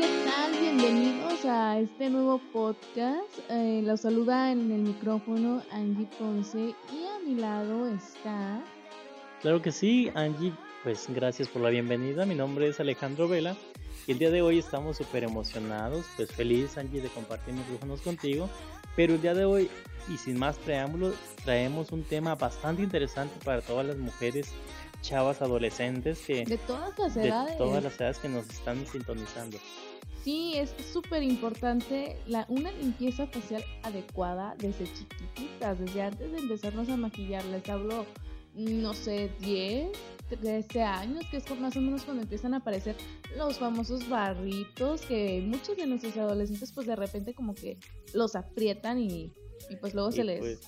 ¿qué tal? Bienvenidos a este nuevo podcast. Eh, los saluda en el micrófono Angie Ponce y a mi lado está... Claro que sí, Angie, pues gracias por la bienvenida. Mi nombre es Alejandro Vela y el día de hoy estamos súper emocionados, pues feliz Angie de compartir micrófonos contigo. Pero el día de hoy, y sin más preámbulos, traemos un tema bastante interesante para todas las mujeres chavas adolescentes que de todas las edades, de todas las edades que nos están sintonizando. Sí, es súper importante la, una limpieza facial adecuada desde chiquititas, desde antes de empezarnos a maquillar. Les hablo, no sé, 10, 13 años, que es más o menos cuando empiezan a aparecer los famosos barritos que muchos de nuestros adolescentes pues de repente como que los aprietan y, y pues luego se les... Pues,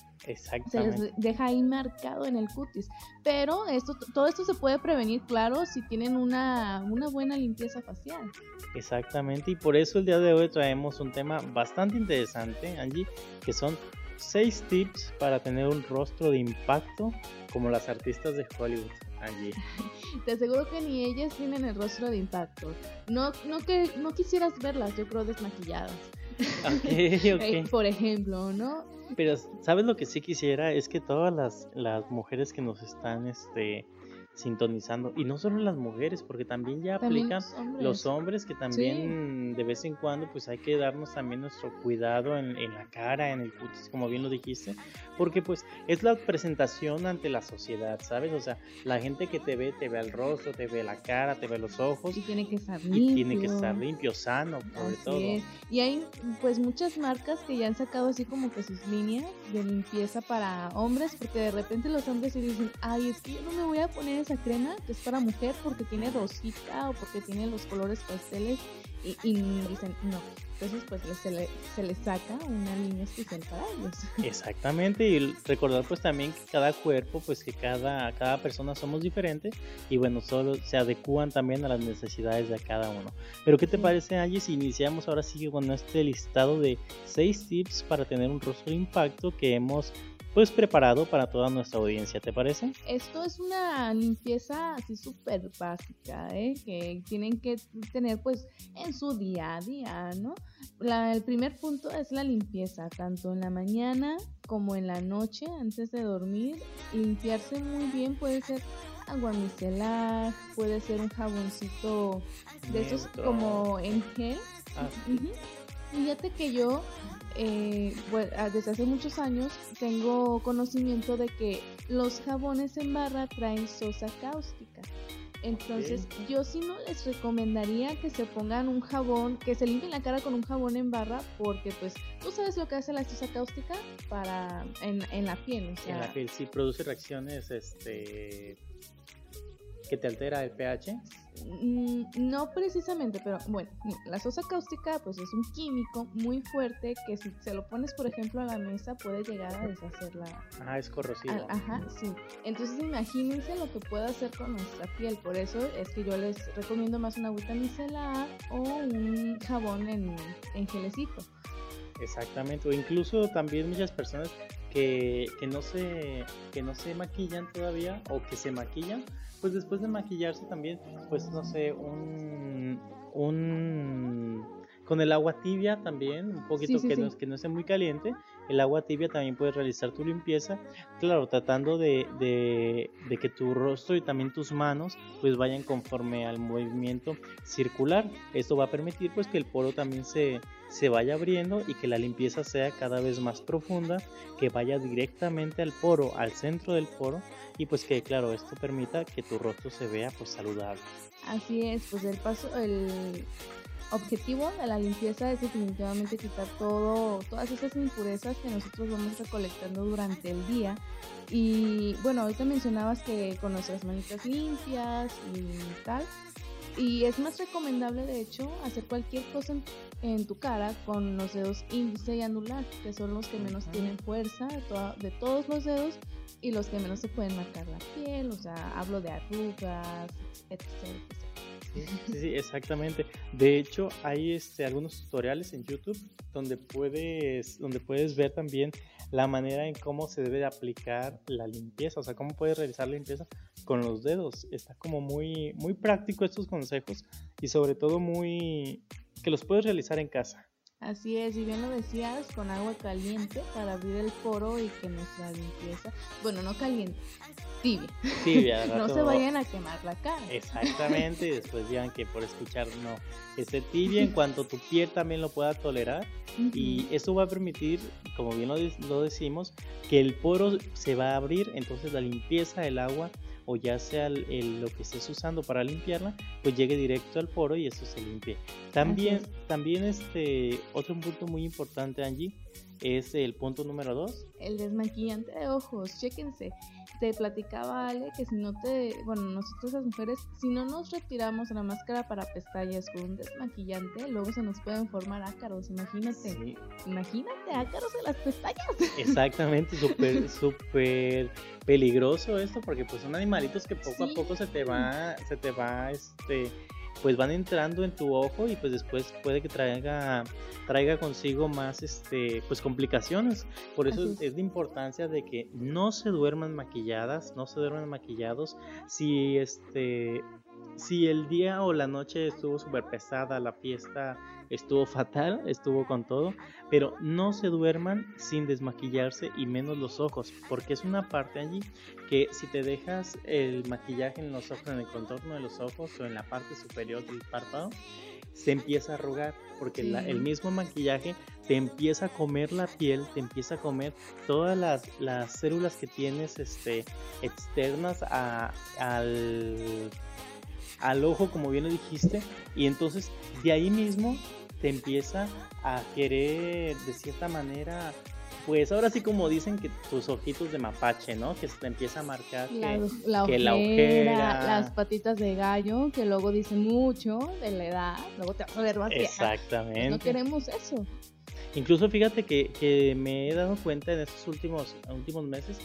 se les deja ahí marcado en el cutis. Pero esto, todo esto se puede prevenir, claro, si tienen una, una buena limpieza facial. Exactamente, y por eso el día de hoy traemos un tema bastante interesante, Angie, que son seis tips para tener un rostro de impacto como las artistas de Hollywood. Angie. Te aseguro que ni ellas tienen el rostro de impacto. No, no que no quisieras verlas, yo creo desmaquilladas. Okay, Por ejemplo, ¿no? Pero, ¿sabes lo que sí quisiera? Es que todas las, las mujeres que nos están este, sintonizando, y no solo las mujeres, porque también ya aplican los hombres, que también de vez en cuando pues hay que darnos también nuestro cuidado en, en, la cara, en el cutis, como bien lo dijiste, porque pues es la presentación ante la sociedad, ¿sabes? O sea, la gente que te ve, te ve el rostro, te ve la cara, te ve los ojos. Y tiene que estar limpio. Y tiene que estar limpio, sano, sobre todo. Y hay pues muchas marcas que ya han sacado así como que sus líneas de limpieza para hombres, porque de repente los hombres se dicen, ay, es que yo no me voy a poner esa crema que es para mujer porque tiene rosita o porque tiene los colores pasteles y, y dicen, no, entonces pues se le, se le saca una línea especial para ellos. Exactamente, y recordar pues también que cada cuerpo, pues que cada, cada persona somos diferentes y bueno, solo se adecúan también a las necesidades de cada uno. Pero ¿qué te parece Angie si iniciamos ahora sí con este listado de 6 tips para tener un rostro de impacto que hemos pues preparado para toda nuestra audiencia, ¿te parece? Esto es una limpieza así súper básica, ¿eh? que tienen que tener pues en su día a día, ¿no? el primer punto es la limpieza, tanto en la mañana como en la noche antes de dormir. Limpiarse muy bien puede ser agua micelar, puede ser un jaboncito de esos como en gel. Ah, Fíjate que yo eh, ah, desde hace muchos años tengo conocimiento de que los jabones en barra traen sosa cáustica. Entonces, yo sí no les recomendaría que se pongan un jabón, que se limpien la cara con un jabón en barra, porque pues tú sabes lo que hace la sosa cáustica para en, en la piel. en la piel sí produce reacciones este que te altera el pH? Mm, no precisamente, pero bueno, la sosa cáustica pues es un químico muy fuerte que si se lo pones por ejemplo a la mesa puede llegar a deshacerla. Ah, es corrosivo. ajá, sí. Entonces imagínense lo que puede hacer con nuestra piel, por eso es que yo les recomiendo más una agüita micelar o un jabón en, en gelecito. Exactamente, o incluso también muchas personas que, que, no se, que no se maquillan todavía o que se maquillan pues después de maquillarse también, pues no sé, un, un con el agua tibia también, un poquito que, No, que no esté muy caliente, el agua tibia también puedes realizar tu limpieza, claro, tratando de, que tu rostro y también tus manos pues vayan conforme al movimiento circular. Esto va a permitir pues que el poro también se, se vaya abriendo y que la limpieza sea cada vez más profunda, que vaya directamente al poro, al centro del poro y pues que claro, esto permita que tu rostro se vea pues saludable. Así es, pues el paso, el objetivo de la limpieza es definitivamente quitar todo, todas esas impurezas que nosotros vamos recolectando durante el día. Y bueno, ahorita mencionabas que con nuestras manitas limpias y tal, y es más recomendable, de hecho, hacer cualquier cosa en, tu cara con los dedos índice y anular, que son los que menos tienen fuerza de, de, todos los dedos y los que menos se pueden marcar la piel. O sea, hablo de arrugas, etc. Sí, sí, exactamente. De hecho, hay este, algunos tutoriales en YouTube donde puedes, donde puedes ver también la manera en cómo se debe aplicar la limpieza, o sea, cómo puedes realizar la limpieza con los dedos. Está como muy, muy práctico estos consejos y sobre todo muy, que los puedes realizar en casa. Así es, y bien lo decías, con agua caliente para abrir el poro y que nuestra limpieza, bueno, no caliente, tibia. Tibia, no se vayan a quemar la cara. Exactamente, y después digan que por escuchar no, esté tibia en cuanto tu piel también lo pueda tolerar. Y eso va a permitir, como bien lo, lo decimos, que el poro se va a abrir, entonces la limpieza del agua o ya sea el, lo que estés usando para limpiarla, pues llegue directo al poro y eso se limpie. También, también este, otro punto muy importante, Angie, es el punto número dos. El desmaquillante de ojos, chéquense. Te platicaba Ale que si no te, bueno, nosotros las mujeres, si no nos retiramos la máscara para pestañas con un desmaquillante, luego se nos pueden formar ácaros, imagínate. Imagínate ácaros en las pestañas. Exactamente, súper, súper peligroso esto porque pues son animalitos que poco a poco se te va, se te va, este pues van entrando en tu ojo y pues después puede que traiga traiga consigo más este pues complicaciones por eso es. es. de importancia de que no se duerman maquilladas no se duerman maquillados si este si el día o la noche estuvo súper pesada la fiesta estuvo fatal, estuvo con todo, pero no se duerman sin desmaquillarse y menos los ojos, porque es una parte allí que si te dejas el maquillaje en los ojos, en el contorno de los ojos o en la parte superior del párpado, se empieza a arrugar, porque el mismo maquillaje te empieza a comer la piel, te empieza a comer todas las, las células que tienes este, externas a, al al ojo, como bien lo dijiste, y entonces de ahí mismo te empieza a querer, de cierta manera, pues ahora sí como dicen que tus ojitos de mapache, ¿no? Que se te empieza a marcar la, que, la, ojera, las patitas de gallo, que luego dicen mucho de la edad, luego te vas a ver más Exactamente. no queremos eso. Incluso fíjate que, que, me he dado cuenta en estos últimos, últimos meses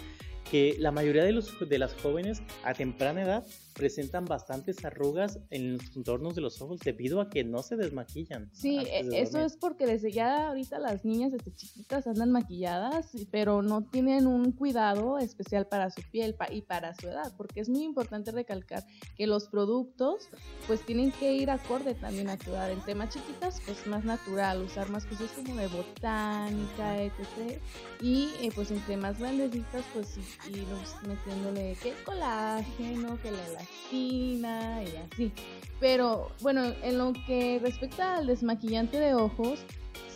que la mayoría de, los, de las jóvenes a temprana edad presentan bastantes arrugas en los contornos de los ojos debido a que no se desmaquillan. Sí, e, eso es porque desde ya ahorita las niñas desde chiquitas andan maquilladas, pero no tienen un cuidado especial para su piel y para su edad, porque es muy importante recalcar que los productos pues tienen que ir acorde también a tu edad. En temas chiquitas pues más natural, usar más cosas como de botánica, etc. Y eh, pues entre más grandecitas pues los metiéndole que colágeno, que la y así. Pero bueno, en lo que respecta al desmaquillante de ojos,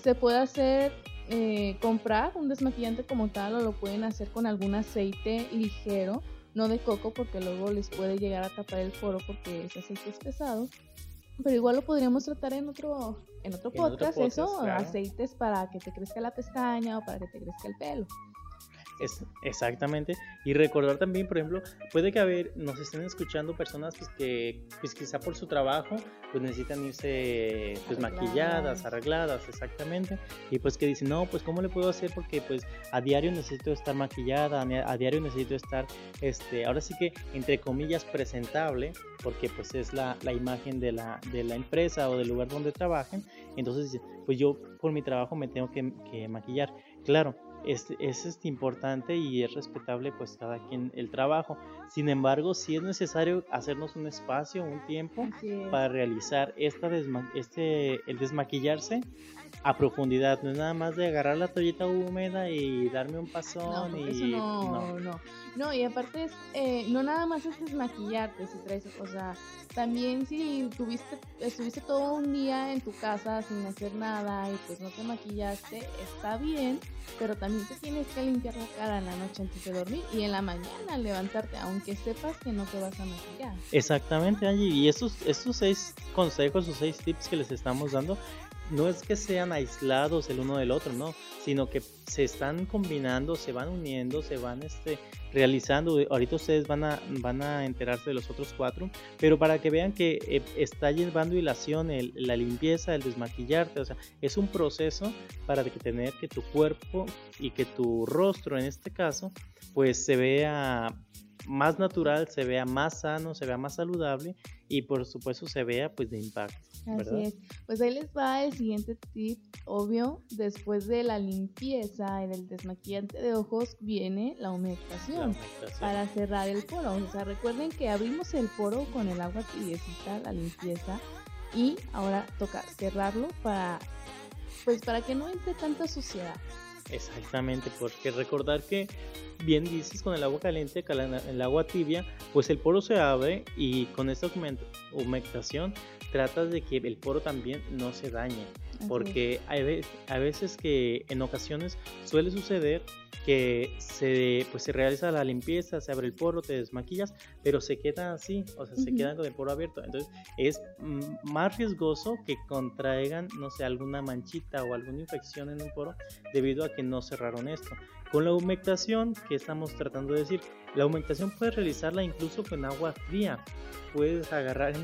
se puede hacer eh, comprar un desmaquillante como tal o lo pueden hacer con algún aceite ligero, no de coco porque luego les puede llegar a tapar el foro porque ese aceite es pesado. Pero igual lo podríamos tratar en otro, en otro, podcast, eso, aceites para que te crezca la pestaña o para que te crezca el pelo. Es, exactamente. Y recordar también, por ejemplo, puede que haber, nos estén escuchando personas pues, que pues quizá por su trabajo pues necesitan irse pues maquilladas, arregladas, exactamente. Y pues que dicen, no, pues cómo le puedo hacer porque pues a diario necesito estar maquillada, a diario necesito estar, este, ahora sí que entre comillas presentable, porque pues es la, la imagen de la, de la empresa o del lugar donde trabajen. Entonces, pues yo por mi trabajo me tengo que, que maquillar. Claro, es, es este, importante y es respetable pues cada quien el trabajo. Sin embargo, si es necesario hacernos un espacio, un tiempo para realizar esta este, el desmaquillarse a profundidad. No es nada más de agarrar la toallita húmeda y darme un pasón y no, no, no. y aparte es, eh, no nada más es desmaquillarte si traes, o sea, también si tuviste, estuviste todo un día en tu casa sin hacer nada y pues no te maquillaste, está bien, pero también tienes que limpiar la cara en la noche antes de dormir y en la mañana levantarte, aunque sepas que no te vas a maquillar. Exactamente, Angie, y estos, estos seis consejos o seis tips que les estamos dando no es que sean aislados el uno del otro, no, sino que se están combinando, se van uniendo, se van este, realizando. Ahorita ustedes van a, van a enterarse de los otros cuatro, pero para que vean que eh, está llevando hilación la limpieza, el desmaquillarte, o sea, es un proceso para que tener que tu cuerpo y que tu rostro en este caso, pues se vea más natural, se vea más sano, se vea más saludable y por supuesto se vea pues de impacto. Así es. Pues ahí les va el siguiente tip, obvio, después de la limpieza y del desmaquillante de ojos viene la humectación, para cerrar el poro. O sea, recuerden que abrimos el poro con el agua tibiecita, la limpieza, y ahora toca cerrarlo para pues para que no entre tanta suciedad. Exactamente, porque recordar que bien dices con el agua caliente, el agua tibia, pues el poro se abre y con esta humectación tratas de que el poro también no se dañe, porque hay, a veces que en ocasiones suele suceder que se, pues, se realiza la limpieza, se abre el poro, te desmaquillas, pero se queda así, o sea, se quedan con el poro abierto. Entonces es más riesgoso que contraigan, no sé, alguna manchita o alguna infección en un poro debido a que no cerraron esto. Con la humectación, que estamos tratando de decir, la humectación puedes realizarla incluso con agua fría. Puedes agarrar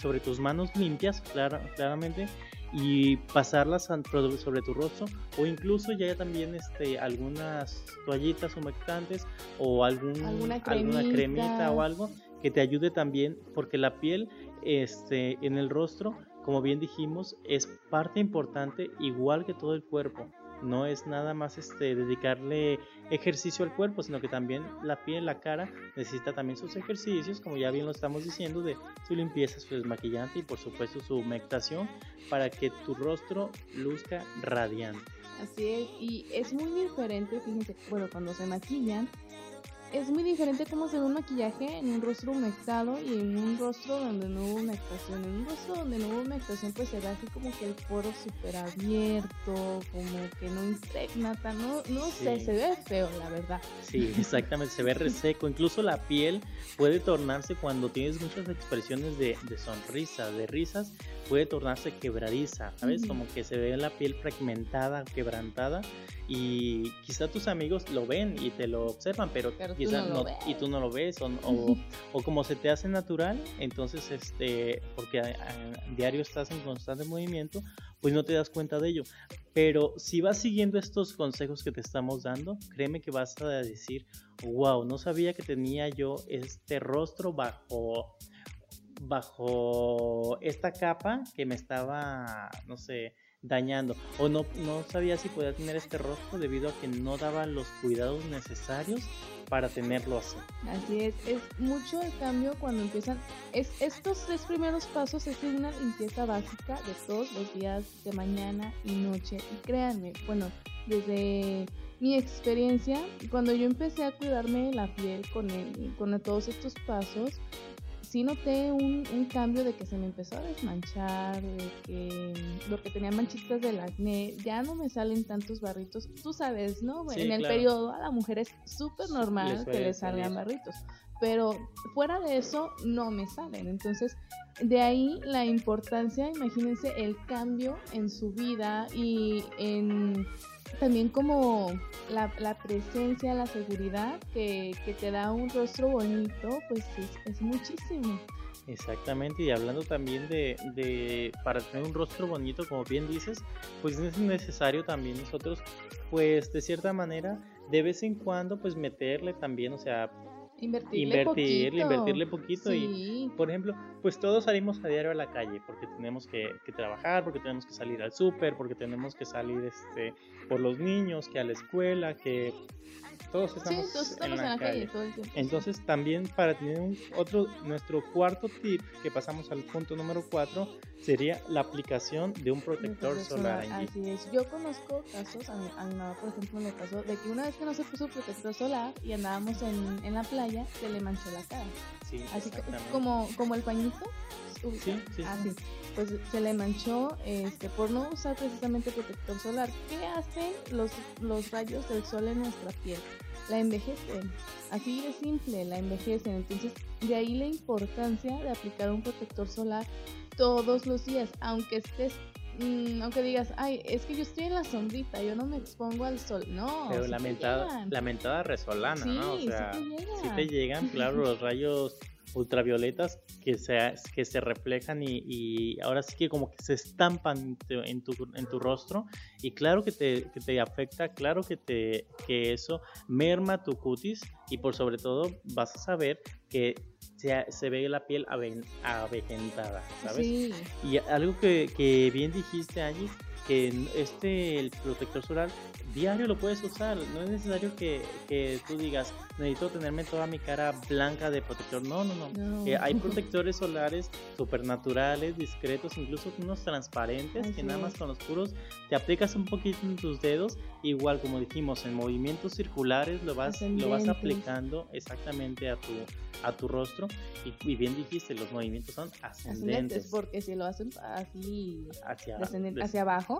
sobre tus manos limpias, claramente, y pasarlas sobre tu rostro o incluso ya también este algunas toallitas humectantes o algún, alguna, cremita. o algo que te ayude también porque la piel este en el rostro como bien dijimos es parte importante igual que todo el cuerpo no es nada más este dedicarle ejercicio al cuerpo, sino que también la piel, la cara necesita también sus ejercicios, como ya bien lo estamos diciendo, de su limpieza, su desmaquillante y por supuesto su humectación para que tu rostro luzca radiante. Así es, y es muy diferente, fíjense, bueno, cuando se maquillan, es muy diferente cómo se ve un maquillaje en un rostro humectado y en un rostro donde no hubo humectación. En un rostro donde no hubo humectación, pues se ve así como que el poro súper abierto, como que no impregna no, no sé, se ve feo, la verdad. Sí, exactamente, se ve reseco. Incluso la piel puede tornarse cuando tienes muchas expresiones de, de sonrisa, de risas, puede tornarse quebradiza, ¿sabes? Como que se ve la piel fragmentada, quebrantada y quizá tus amigos lo ven y te lo observan, pero, quizá no, y tú no lo ves o, o, como se te hace natural, entonces este porque a, diario estás en constante movimiento, pues no te das cuenta de ello. Pero si vas siguiendo estos consejos que te estamos dando, créeme que vas a decir, wow, no sabía que tenía yo este rostro bajo bajo esta capa que me estaba, no sé, dañando o no, no sabía si podía tener este rostro debido a que no daba los cuidados necesarios para tenerlo así. Así es, es mucho el cambio cuando empiezan, es, estos tres primeros pasos es una limpieza básica de todos los días de mañana y noche y créanme, bueno, desde mi experiencia, cuando yo empecé a cuidarme la piel con, con todos estos pasos, sí noté un, un, cambio de que se me empezó a desmanchar, de que lo que tenía manchitas del acné, ya no me salen tantos barritos. Tú sabes, ¿no? en el periodo a la mujer es súper normal que le salgan barritos, pero fuera de eso no me salen. Entonces, de ahí la importancia, imagínense el cambio en su vida y en también como la, la presencia, la seguridad que, que, te da un rostro bonito, pues es, es, muchísimo. Exactamente, y hablando también de, de, para tener un rostro bonito, como bien dices, pues es necesario también nosotros, pues de cierta manera, de vez en cuando, pues meterle también, o sea, Invertirle, invertirle, invertirle poquito y, por ejemplo, pues todos salimos a diario a la calle porque tenemos que, que trabajar, porque tenemos que salir al súper, porque tenemos que salir este por los niños, que a la escuela, que todos estamos, en, la calle. todo el tiempo. Entonces también para tener un otro, nuestro cuarto tip que pasamos al punto número 4 sería la aplicación de un protector, solar. Así es, yo conozco casos, a mamá por ejemplo me pasó de que una vez que no se puso protector solar y andábamos en, en la playa, se le manchó la cara. Sí, así como, como el pañito. Sí, sí, así. Pues se le manchó este, por no usar precisamente protector solar. ¿Qué hacen los, los rayos del sol en nuestra piel? La envejecen. Así de simple, la envejecen. Entonces, de ahí la importancia de aplicar un protector solar todos los días, aunque estés mm, aunque digas, ay, es que yo estoy en la sombrita, yo no me expongo al sol. No. Pero la, mentada, resolana, ¿no? O sea, sí te, llegan, claro, los rayos ultravioletas que se, que se reflejan y, ahora sí que como que se estampan en tu, en tu rostro y claro que te, que te afecta, claro que, te, que eso merma tu cutis y por sobre todo vas a saber que se, se ve la piel avejentada, ¿sabes? Sí. Y algo que, que bien dijiste, Angie, que este, el protector solar diario lo puedes usar. No es necesario que, que, tú digas, necesito tenerme toda mi cara blanca de protector. No, no, no. Eh, hay protectores solares supernaturales, discretos, incluso unos transparentes que nada más con los puros te aplicas un poquito en tus dedos. Igual como dijimos, en movimientos circulares lo vas, lo vas aplicando exactamente a tu, a tu rostro. Y, bien dijiste, los movimientos son ascendentes. porque si lo hacen así hacia, hacia abajo,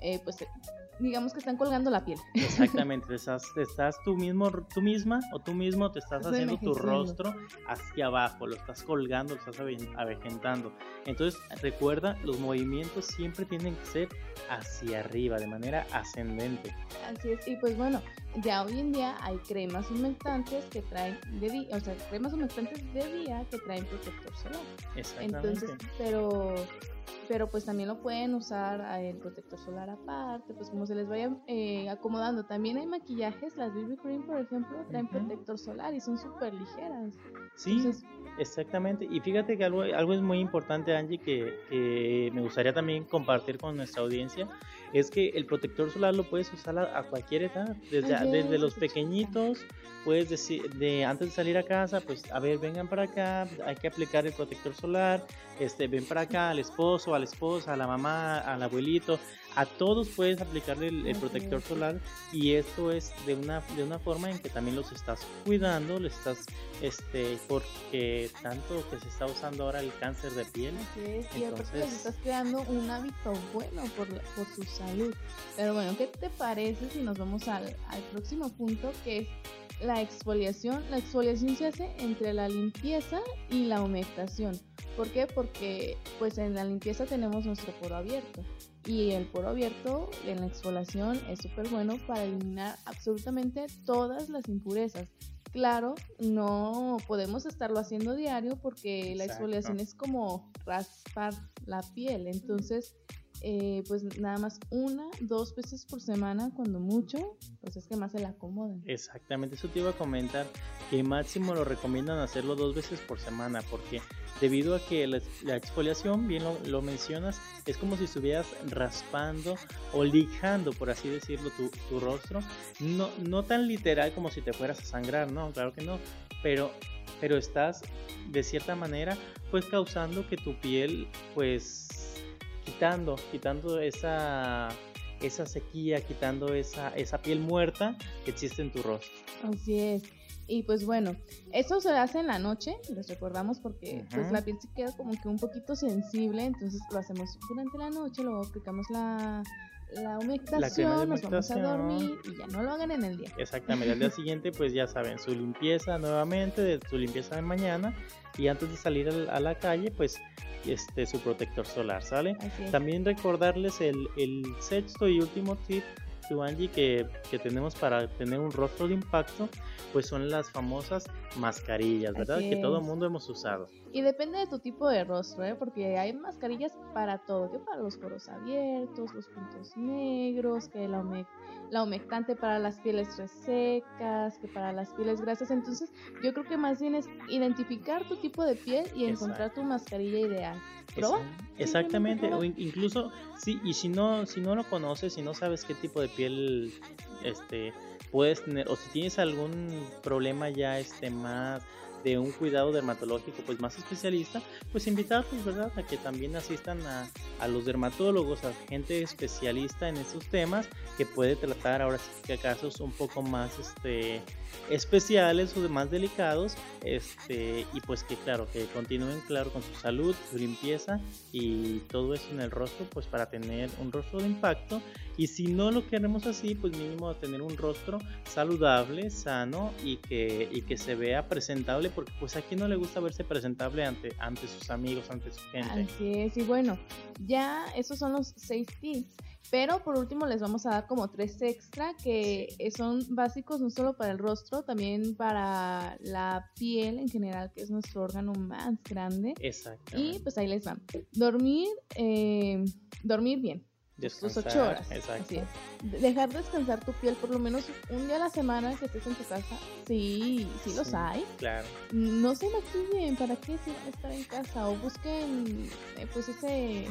eh, pues digamos que están colgando la piel. Exactamente, estás, estás tú mismo, tú misma o tú mismo te estás haciendo tu rostro hacia abajo, lo estás colgando, lo estás avejentando. Entonces, recuerda, los movimientos siempre tienen que ser hacia arriba, de manera ascendente. Así es, y pues bueno, ya hoy en día hay cremas humectantes que traen de día, o sea, cremas humectantes de día que traen protector solar. Exactamente. Entonces, pero pero pues también lo pueden usar el protector solar aparte, pues como se les vaya eh, acomodando. También hay maquillajes, las BB Cream por ejemplo, traen protector solar y son súper ligeras. Sí, exactamente. Y fíjate que algo, algo es muy importante, Angie, que, que, me gustaría también compartir con nuestra audiencia, es que el protector solar lo puedes usar a, cualquier edad, desde, desde los pequeñitos puedes decir, de antes de salir a casa, pues a ver, vengan para acá, hay que aplicar el protector solar, este, ven para acá al esposo, a la esposa, a la mamá, al abuelito, a todos puedes aplicarle el, protector solar y esto es de una, de una forma en que también los estás cuidando, les estás, este, porque tanto que se está usando ahora el cáncer de piel. Sí, entonces estás creando un hábito bueno por, por su salud. Pero bueno, ¿qué te parece si nos vamos al, al próximo punto que es la exfoliación. La exfoliación se hace entre la limpieza y la humectación. ¿Por qué? Porque pues en la limpieza tenemos nuestro poro abierto y el poro abierto en la exfoliación es súper bueno para eliminar absolutamente todas las impurezas. Claro, no podemos estarlo haciendo diario porque la exfoliación es como raspar la piel, entonces eh, pues nada más una, dos veces por semana, cuando mucho, pues es que más se la acomoden. Exactamente, eso te iba a comentar, que máximo lo recomiendan hacerlo dos veces por semana, porque debido a que la, exfoliación, bien lo, mencionas, es como si estuvieras raspando o lijando, por así decirlo, tu, tu rostro. No, no tan literal como si te fueras a sangrar, no, claro que no, pero pero estás de cierta manera pues causando que tu piel pues quitando, quitando esa, esa sequía, quitando esa, esa piel muerta que existe en tu rostro. Así es. Y pues bueno, eso se hace en la noche, les recordamos porque pues la piel se queda como que un poquito sensible, entonces lo hacemos durante la noche, luego aplicamos la, la humectación, nos vamos a dormir y ya no lo hagan en el día. Exactamente, al día siguiente pues ya saben, su limpieza nuevamente, de su limpieza de mañana y antes de salir a la calle pues este, su protector solar, ¿sale? También recordarles el, el sexto y último tip Que, que, tenemos para tener un rostro de impacto, pues son las famosas mascarillas, ¿verdad? que todo el mundo hemos usado. Y depende de tu tipo de rostro, ¿eh? Porque hay mascarillas para todo, que para los poros abiertos, los puntos negros, que la, la humectante para las pieles resecas, que para las pieles grasas. Entonces, yo creo que más bien es identificar tu tipo de piel y encontrar tu mascarilla ideal. Exactamente, o incluso sí, y si no, si no lo conoces, si no sabes qué tipo de piel este puedes tener, o si tienes algún problema ya este más de un cuidado dermatológico pues más especialista, pues invitarlos, ¿verdad? A que también asistan a, a los dermatólogos, a gente especialista en estos temas que puede tratar ahora sí que casos un poco más este especiales o más delicados este y pues que claro que continúen claro con su salud su limpieza y todo eso en el rostro pues para tener un rostro de impacto y si no lo queremos así pues mínimo tener un rostro saludable sano y que y que se vea presentable porque pues a quien no le gusta verse presentable ante ante sus amigos ante su gente así es y bueno ya esos son los seis tips pero por último les vamos a dar como tres extra que son básicos no solo para el rostro, también para la piel en general, que es nuestro órgano más grande. Exacto. Y pues ahí les van. Dormir, eh, dormir bien. Tus ocho horas. Exacto. Dejar descansar tu piel por lo menos un día a la semana que estés en tu casa. Sí, sí, los hay. Claro. No se maquillen, ¿para qué si van a estar en casa? O busquen eh, pues ese,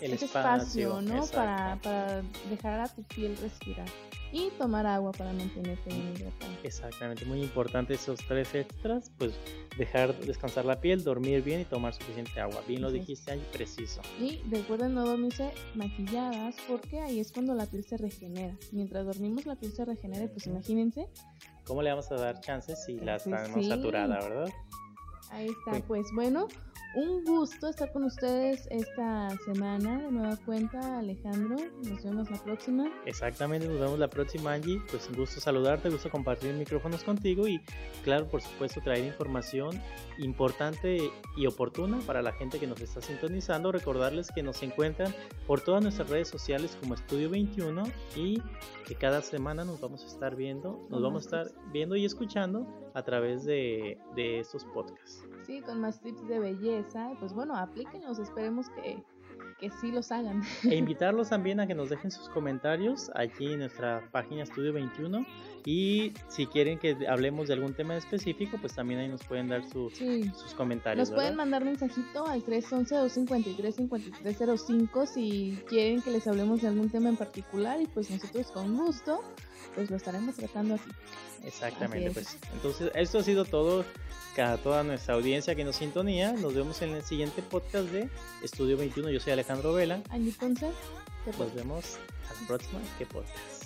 El espacio, ¿no? Para, para dejar a tu piel respirar y tomar agua para mantenerte bien hidratado. Exactamente, muy importante esos tres extras, pues dejar descansar la piel, dormir bien y tomar suficiente agua. Bien lo dijiste ahí, preciso. Y recuerden no dormirse maquilladas porque ahí es cuando la piel se regenera. Mientras dormimos la piel se regenera, pues imagínense. ¿Cómo le vamos a dar chances si la tenemos saturada, verdad? Ahí está, pues bueno, un gusto estar con ustedes esta semana. De nueva cuenta, Alejandro. Nos vemos la próxima. Exactamente, nos vemos la próxima, Angie. Pues un gusto saludarte, gusto compartir micrófonos contigo y, claro, por supuesto, traer información importante y oportuna para la gente que nos está sintonizando. Recordarles que nos encuentran por todas nuestras redes sociales como Estudio 21 y que cada semana nos vamos a estar viendo, nos vamos a estar viendo y escuchando a través de, de estos podcasts. Sí, con más tips de belleza. Pues bueno, aplíquenlos, esperemos que, que sí los hagan. E invitarlos también a que nos dejen sus comentarios aquí en nuestra página Estudio 21. Y si quieren que hablemos de algún tema específico, pues también ahí nos pueden dar sus comentarios. Nos pueden mandar mensajito al 311-253-5305 si quieren que les hablemos de algún tema en particular y pues nosotros con gusto pues lo estaremos tratando aquí. Exactamente, pues entonces esto ha sido todo a toda nuestra audiencia que nos sintonía. Nos vemos en el siguiente podcast de Estudio 21. Yo soy Alejandro Vela. Entonces, nos vemos a la próxima que podcast.